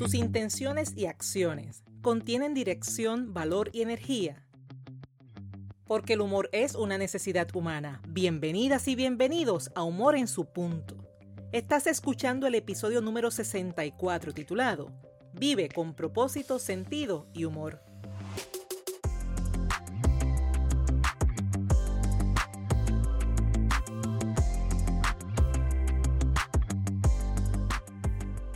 Tus intenciones y acciones contienen dirección, valor y energía. Porque el humor es una necesidad humana. Bienvenidas y bienvenidos a Humor en su punto. Estás escuchando el episodio número 64 titulado Vive con propósito, sentido y humor.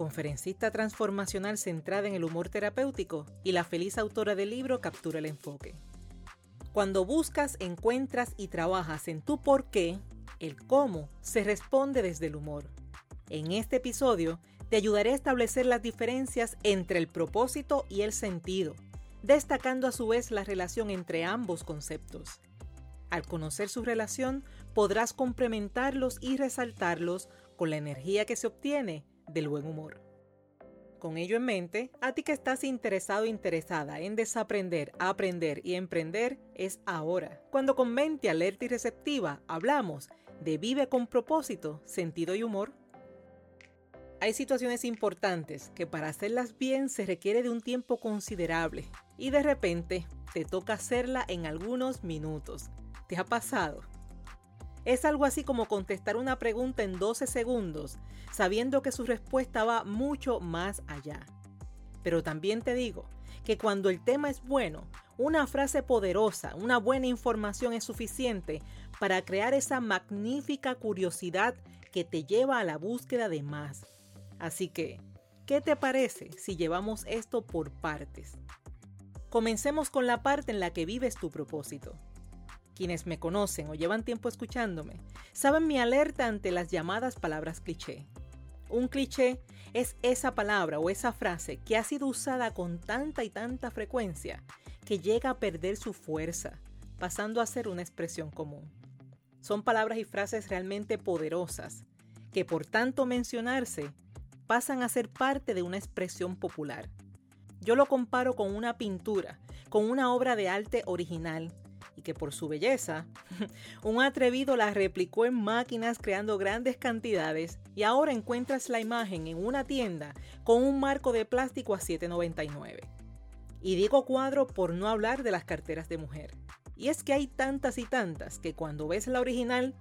conferencista transformacional centrada en el humor terapéutico y la feliz autora del libro Captura el enfoque. Cuando buscas, encuentras y trabajas en tu por qué, el cómo se responde desde el humor. En este episodio te ayudaré a establecer las diferencias entre el propósito y el sentido, destacando a su vez la relación entre ambos conceptos. Al conocer su relación, podrás complementarlos y resaltarlos con la energía que se obtiene del buen humor. Con ello en mente, a ti que estás interesado o interesada en desaprender, aprender y emprender, es ahora, cuando con mente alerta y receptiva hablamos de vive con propósito, sentido y humor. Hay situaciones importantes que para hacerlas bien se requiere de un tiempo considerable y de repente te toca hacerla en algunos minutos. ¿Te ha pasado? Es algo así como contestar una pregunta en 12 segundos, sabiendo que su respuesta va mucho más allá. Pero también te digo que cuando el tema es bueno, una frase poderosa, una buena información es suficiente para crear esa magnífica curiosidad que te lleva a la búsqueda de más. Así que, ¿qué te parece si llevamos esto por partes? Comencemos con la parte en la que vives tu propósito. Quienes me conocen o llevan tiempo escuchándome saben mi alerta ante las llamadas palabras cliché. Un cliché es esa palabra o esa frase que ha sido usada con tanta y tanta frecuencia que llega a perder su fuerza, pasando a ser una expresión común. Son palabras y frases realmente poderosas, que por tanto mencionarse, pasan a ser parte de una expresión popular. Yo lo comparo con una pintura, con una obra de arte original, que por su belleza, un atrevido la replicó en máquinas creando grandes cantidades y ahora encuentras la imagen en una tienda con un marco de plástico a 7,99. Y digo cuadro por no hablar de las carteras de mujer. Y es que hay tantas y tantas que cuando ves la original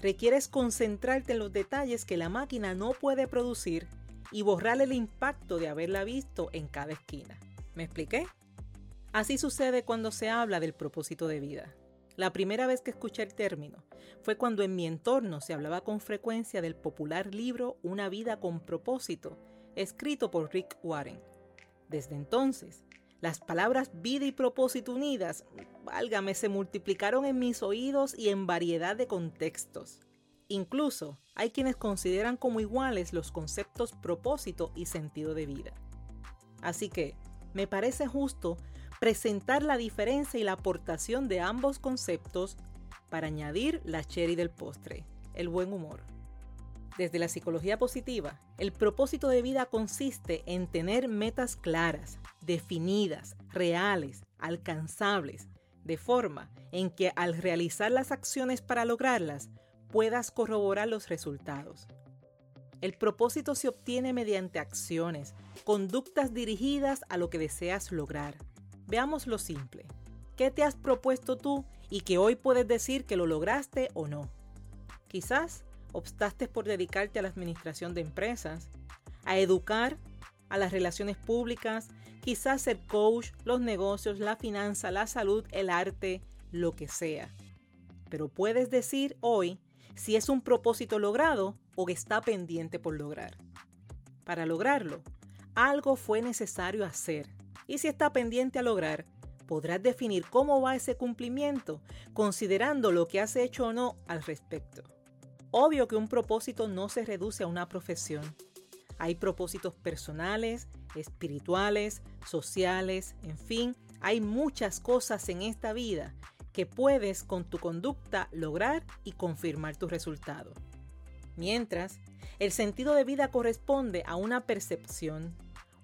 requieres concentrarte en los detalles que la máquina no puede producir y borrar el impacto de haberla visto en cada esquina. ¿Me expliqué? Así sucede cuando se habla del propósito de vida. La primera vez que escuché el término fue cuando en mi entorno se hablaba con frecuencia del popular libro Una vida con propósito, escrito por Rick Warren. Desde entonces, las palabras vida y propósito unidas, válgame, se multiplicaron en mis oídos y en variedad de contextos. Incluso hay quienes consideran como iguales los conceptos propósito y sentido de vida. Así que me parece justo presentar la diferencia y la aportación de ambos conceptos para añadir la cherry del postre, el buen humor. Desde la psicología positiva, el propósito de vida consiste en tener metas claras, definidas, reales, alcanzables, de forma en que al realizar las acciones para lograrlas puedas corroborar los resultados. El propósito se obtiene mediante acciones, conductas dirigidas a lo que deseas lograr. Veamos lo simple. ¿Qué te has propuesto tú y que hoy puedes decir que lo lograste o no? Quizás optaste por dedicarte a la administración de empresas, a educar, a las relaciones públicas, quizás ser coach, los negocios, la finanza, la salud, el arte, lo que sea. Pero puedes decir hoy si es un propósito logrado o que está pendiente por lograr. Para lograrlo, algo fue necesario hacer y si está pendiente a lograr, podrás definir cómo va ese cumplimiento, considerando lo que has hecho o no al respecto. Obvio que un propósito no se reduce a una profesión. Hay propósitos personales, espirituales, sociales, en fin, hay muchas cosas en esta vida que puedes con tu conducta lograr y confirmar tu resultado. Mientras, el sentido de vida corresponde a una percepción,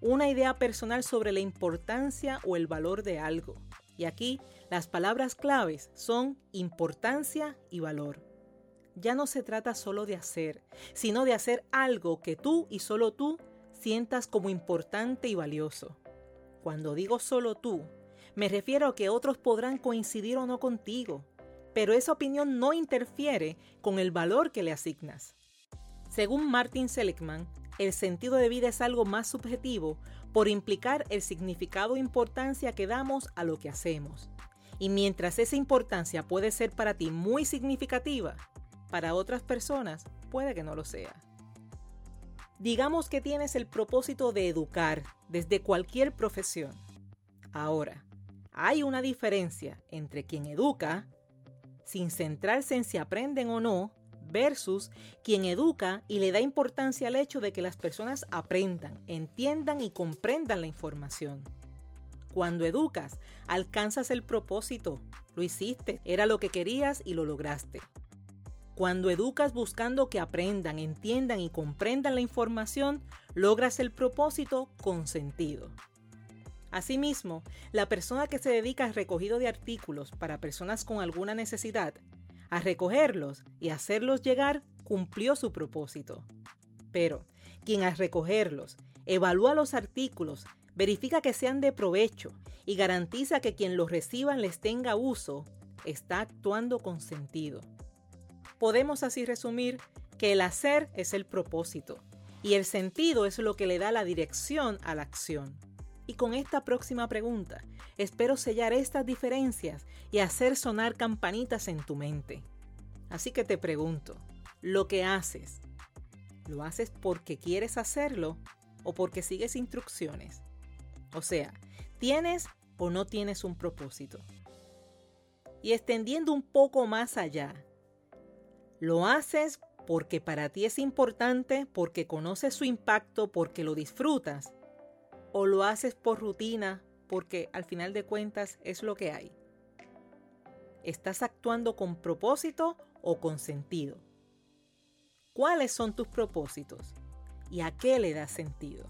una idea personal sobre la importancia o el valor de algo. Y aquí las palabras claves son importancia y valor. Ya no se trata solo de hacer, sino de hacer algo que tú y solo tú sientas como importante y valioso. Cuando digo solo tú, me refiero a que otros podrán coincidir o no contigo, pero esa opinión no interfiere con el valor que le asignas. Según Martin Seligman, el sentido de vida es algo más subjetivo por implicar el significado e importancia que damos a lo que hacemos. Y mientras esa importancia puede ser para ti muy significativa, para otras personas puede que no lo sea. Digamos que tienes el propósito de educar desde cualquier profesión. Ahora, hay una diferencia entre quien educa, sin centrarse en si aprenden o no, versus quien educa y le da importancia al hecho de que las personas aprendan, entiendan y comprendan la información. Cuando educas, alcanzas el propósito, lo hiciste, era lo que querías y lo lograste. Cuando educas buscando que aprendan, entiendan y comprendan la información, logras el propósito con sentido. Asimismo, la persona que se dedica al recogido de artículos para personas con alguna necesidad, a recogerlos y hacerlos llegar, cumplió su propósito. Pero, quien al recogerlos, evalúa los artículos, verifica que sean de provecho y garantiza que quien los reciba les tenga uso, está actuando con sentido. Podemos así resumir que el hacer es el propósito y el sentido es lo que le da la dirección a la acción. Y con esta próxima pregunta, espero sellar estas diferencias y hacer sonar campanitas en tu mente. Así que te pregunto, ¿lo que haces, lo haces porque quieres hacerlo o porque sigues instrucciones? O sea, ¿tienes o no tienes un propósito? Y extendiendo un poco más allá, ¿lo haces porque para ti es importante, porque conoces su impacto, porque lo disfrutas? O lo haces por rutina porque al final de cuentas es lo que hay? ¿Estás actuando con propósito o con sentido? ¿Cuáles son tus propósitos? ¿Y a qué le das sentido?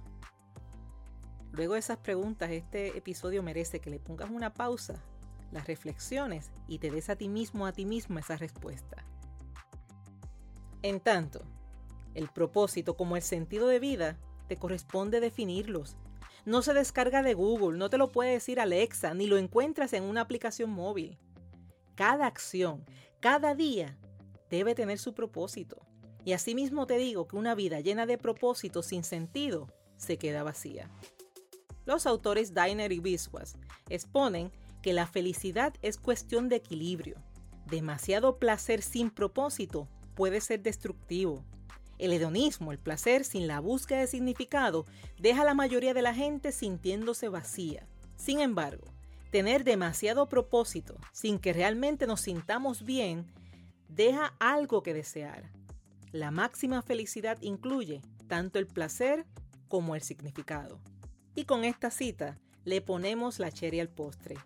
Luego de esas preguntas, este episodio merece que le pongas una pausa, las reflexiones y te des a ti mismo, a ti mismo esa respuesta. En tanto, el propósito como el sentido de vida te corresponde definirlos no se descarga de Google, no te lo puede decir Alexa, ni lo encuentras en una aplicación móvil. Cada acción, cada día, debe tener su propósito. Y asimismo te digo que una vida llena de propósitos sin sentido se queda vacía. Los autores Diner y Biswas exponen que la felicidad es cuestión de equilibrio. Demasiado placer sin propósito puede ser destructivo el hedonismo, el placer sin la búsqueda de significado, deja a la mayoría de la gente sintiéndose vacía. Sin embargo, tener demasiado propósito sin que realmente nos sintamos bien, deja algo que desear. La máxima felicidad incluye tanto el placer como el significado. Y con esta cita le ponemos la cherry al postre.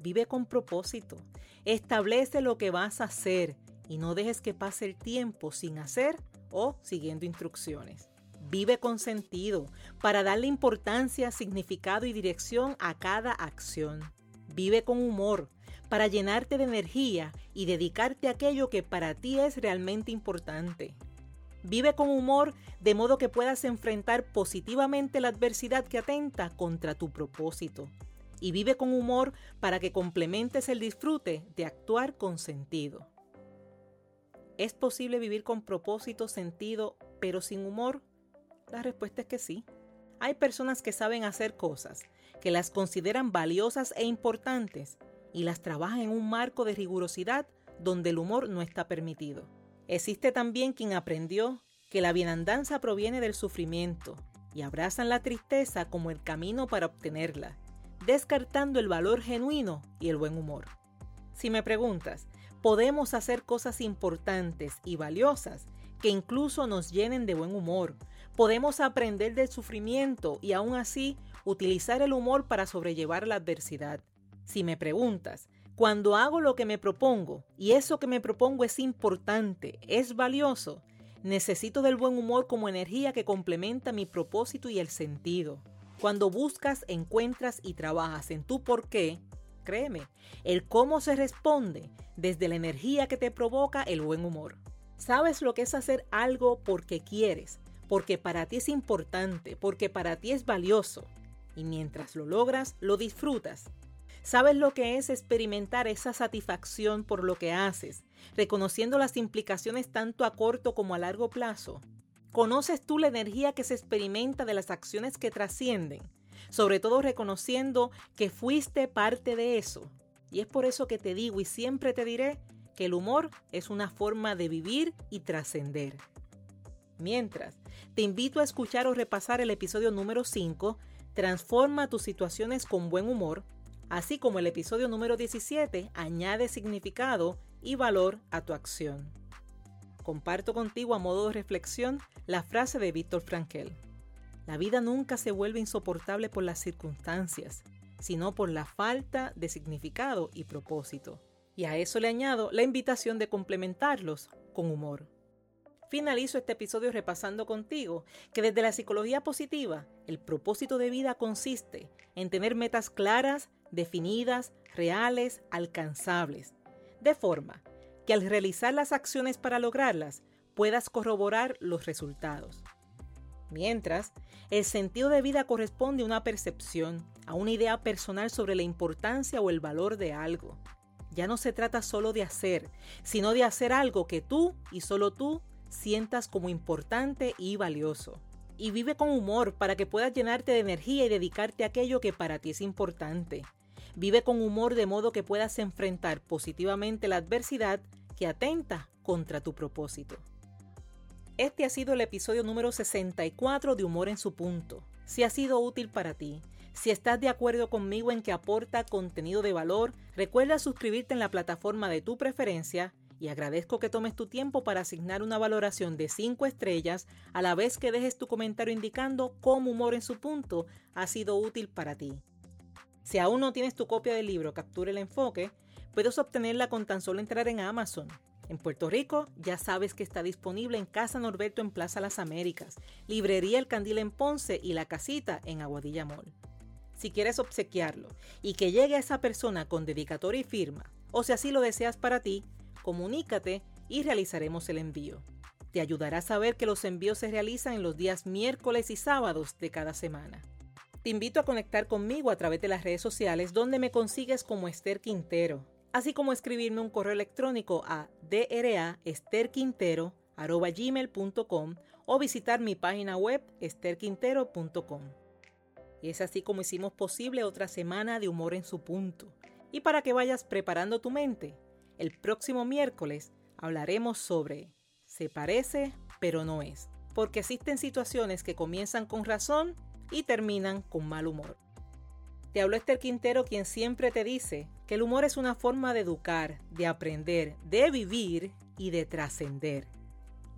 Vive con propósito. Establece lo que vas a hacer y no dejes que pase el tiempo sin hacer o siguiendo instrucciones. Vive con sentido para darle importancia, significado y dirección a cada acción. Vive con humor para llenarte de energía y dedicarte a aquello que para ti es realmente importante. Vive con humor de modo que puedas enfrentar positivamente la adversidad que atenta contra tu propósito. Y vive con humor para que complementes el disfrute de actuar con sentido. ¿Es posible vivir con propósito, sentido, pero sin humor? La respuesta es que sí. Hay personas que saben hacer cosas, que las consideran valiosas e importantes y las trabajan en un marco de rigurosidad donde el humor no está permitido. Existe también quien aprendió que la bienandanza proviene del sufrimiento y abrazan la tristeza como el camino para obtenerla, descartando el valor genuino y el buen humor. Si me preguntas, podemos hacer cosas importantes y valiosas que incluso nos llenen de buen humor, Podemos aprender del sufrimiento y aún así utilizar el humor para sobrellevar la adversidad. Si me preguntas, cuando hago lo que me propongo y eso que me propongo es importante, es valioso, necesito del buen humor como energía que complementa mi propósito y el sentido. Cuando buscas, encuentras y trabajas en tu por qué, créeme, el cómo se responde desde la energía que te provoca el buen humor. Sabes lo que es hacer algo porque quieres, porque para ti es importante, porque para ti es valioso. Y mientras lo logras, lo disfrutas. Sabes lo que es experimentar esa satisfacción por lo que haces, reconociendo las implicaciones tanto a corto como a largo plazo. Conoces tú la energía que se experimenta de las acciones que trascienden, sobre todo reconociendo que fuiste parte de eso. Y es por eso que te digo y siempre te diré que el humor es una forma de vivir y trascender. Mientras, te invito a escuchar o repasar el episodio número 5, Transforma tus situaciones con buen humor, así como el episodio número 17, Añade significado y valor a tu acción. Comparto contigo a modo de reflexión la frase de Víctor Frankel. La vida nunca se vuelve insoportable por las circunstancias, sino por la falta de significado y propósito. Y a eso le añado la invitación de complementarlos con humor. Finalizo este episodio repasando contigo que desde la psicología positiva, el propósito de vida consiste en tener metas claras, definidas, reales, alcanzables, de forma que al realizar las acciones para lograrlas puedas corroborar los resultados. Mientras, el sentido de vida corresponde a una percepción, a una idea personal sobre la importancia o el valor de algo. Ya no se trata solo de hacer, sino de hacer algo que tú y solo tú sientas como importante y valioso. Y vive con humor para que puedas llenarte de energía y dedicarte a aquello que para ti es importante. Vive con humor de modo que puedas enfrentar positivamente la adversidad que atenta contra tu propósito. Este ha sido el episodio número 64 de Humor en su punto. Si ha sido útil para ti, si estás de acuerdo conmigo en que aporta contenido de valor, recuerda suscribirte en la plataforma de tu preferencia y agradezco que tomes tu tiempo para asignar una valoración de 5 estrellas a la vez que dejes tu comentario indicando cómo humor en su punto ha sido útil para ti. Si aún no tienes tu copia del libro Captura el Enfoque, puedes obtenerla con tan solo entrar en Amazon. En Puerto Rico ya sabes que está disponible en Casa Norberto en Plaza Las Américas, Librería El Candil en Ponce y La Casita en Aguadilla Mall si quieres obsequiarlo y que llegue a esa persona con dedicatoria y firma, o si así lo deseas para ti, comunícate y realizaremos el envío. Te ayudará a saber que los envíos se realizan en los días miércoles y sábados de cada semana. Te invito a conectar conmigo a través de las redes sociales donde me consigues como Esther Quintero, así como escribirme un correo electrónico a draesterquintero.com o visitar mi página web esterquintero.com. Es así como hicimos posible otra semana de humor en su punto. Y para que vayas preparando tu mente, el próximo miércoles hablaremos sobre se parece pero no es, porque existen situaciones que comienzan con razón y terminan con mal humor. Te habló Esther Quintero quien siempre te dice que el humor es una forma de educar, de aprender, de vivir y de trascender.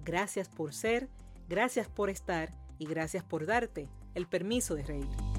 Gracias por ser, gracias por estar y gracias por darte el permiso de reír.